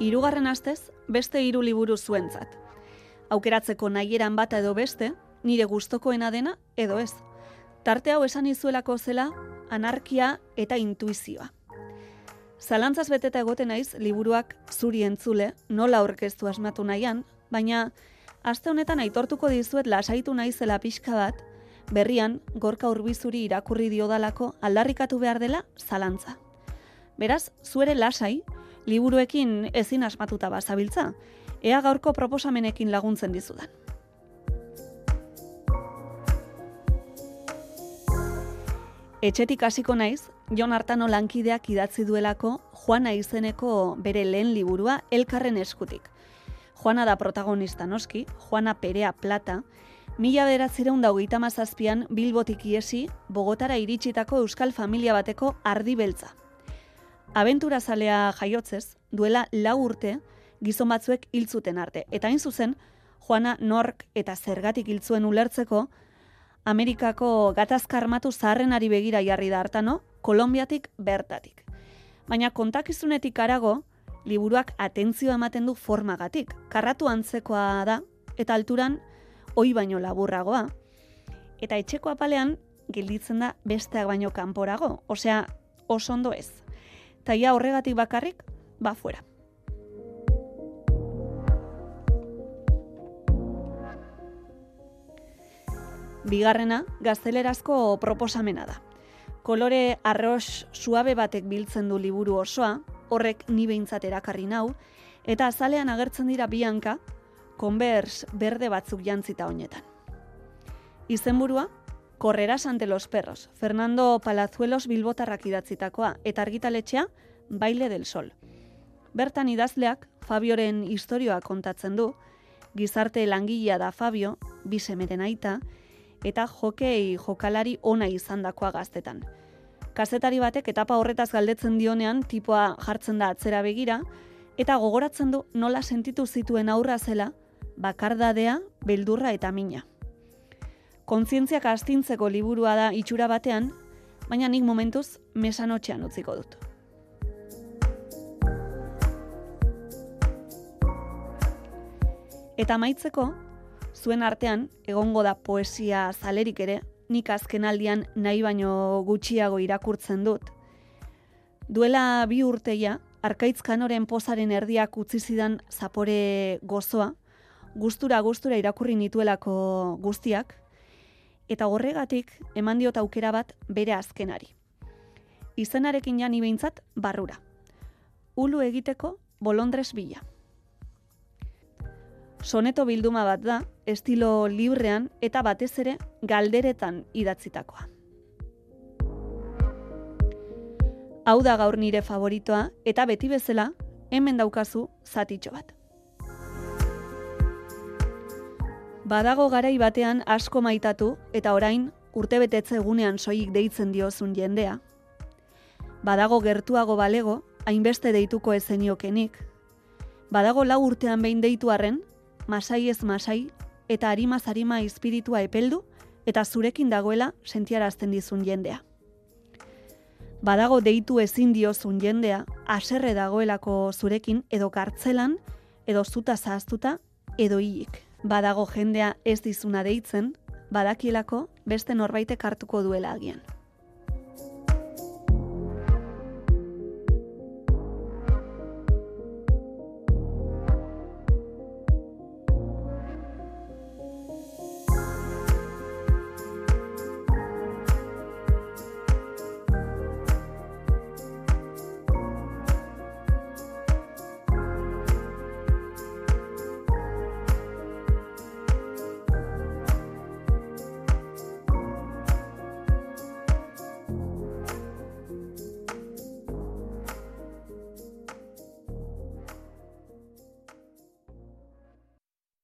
hirugarren astez beste hiru liburu zuentzat. Aukeratzeko nahieran bata edo beste, nire gustokoena dena edo ez. Tarte hau esan izuelako zela anarkia eta intuizioa. Zalantzaz beteta egoten naiz liburuak zuri entzule, nola aurkeztu asmatu nahian, baina aste honetan aitortuko dizuet lasaitu naizela pixka bat, berrian gorka urbizuri irakurri diodalako aldarrikatu behar dela zalantza. Beraz, zuere lasai, liburuekin ezin asmatuta bazabiltza, ea gaurko proposamenekin laguntzen dizudan. Etxetik hasiko naiz, Jon Artano lankideak idatzi duelako Juana izeneko bere lehen liburua elkarren eskutik. Juana da protagonista noski, Juana Perea Plata, mila beratzireun daugeita mazazpian Bilbotik iesi, Bogotara iritsitako Euskal Familia bateko ardi beltza. Abentura zalea jaiotzez, duela lau urte, gizon batzuek hiltzuten arte. Eta hain zuzen, Juana Nork eta zergatik hiltzuen ulertzeko, Amerikako gatazka armatu zaharrenari begira jarri da hartano, Kolombiatik bertatik. Baina kontakizunetik arago, liburuak atentzio ematen du formagatik. Karratu antzekoa da, eta alturan, oi baino laburragoa. Eta etxeko apalean, gelditzen da besteak baino kanporago. Osea, oso ondo ez. Taia horregatik bakarrik, ba fuera. Bigarrena, gaztelerazko proposamena da. Kolore arroz suabe batek biltzen du liburu osoa, horrek ni behintzat erakarri nau, eta azalean agertzen dira bianka, konbers berde batzuk jantzita honetan. Izenburua, Korreras ante los perros, Fernando Palazuelos bilbotarrak idatzitakoa, eta argitaletxea, Baile del Sol. Bertan idazleak, Fabioren historioa kontatzen du, gizarte langilea da Fabio, bisemeren aita, eta jokei jokalari ona izandakoa gaztetan. Kazetari batek etapa horretaz galdetzen dionean tipoa jartzen da atzera begira eta gogoratzen du nola sentitu zituen aurra zela bakardadea, beldurra eta mina. Kontzientziak astintzeko liburua da itxura batean, baina nik momentuz mesanotxean utziko dut. Eta maitzeko, zuen artean egongo da poesia zalerik ere, nik azkenaldian nahi baino gutxiago irakurtzen dut. Duela bi urteia, arkaitz kanoren pozaren erdiak utzi zidan zapore gozoa, gustura gustura irakurri nituelako guztiak, eta horregatik eman diot aukera bat bere azkenari. Izenarekin jani behintzat barrura. Ulu egiteko bolondres bila soneto bilduma bat da, estilo librean eta batez ere galderetan idatzitakoa. Hau da gaur nire favoritoa eta beti bezala hemen daukazu zatitxo bat. Badago garai batean asko maitatu eta orain urtebetetze egunean soilik deitzen diozun jendea. Badago gertuago balego, hainbeste deituko ezeniokenik. Badago lau urtean behin deitu arren, masai ez masai, eta harima espiritua epeldu, eta zurekin dagoela sentiarazten dizun jendea. Badago deitu ezin diozun jendea, aserre dagoelako zurekin, edo kartzelan, edo zuta zahaztuta, edo hilik. Badago jendea ez dizuna deitzen, badakielako beste norbaite hartuko duela agian.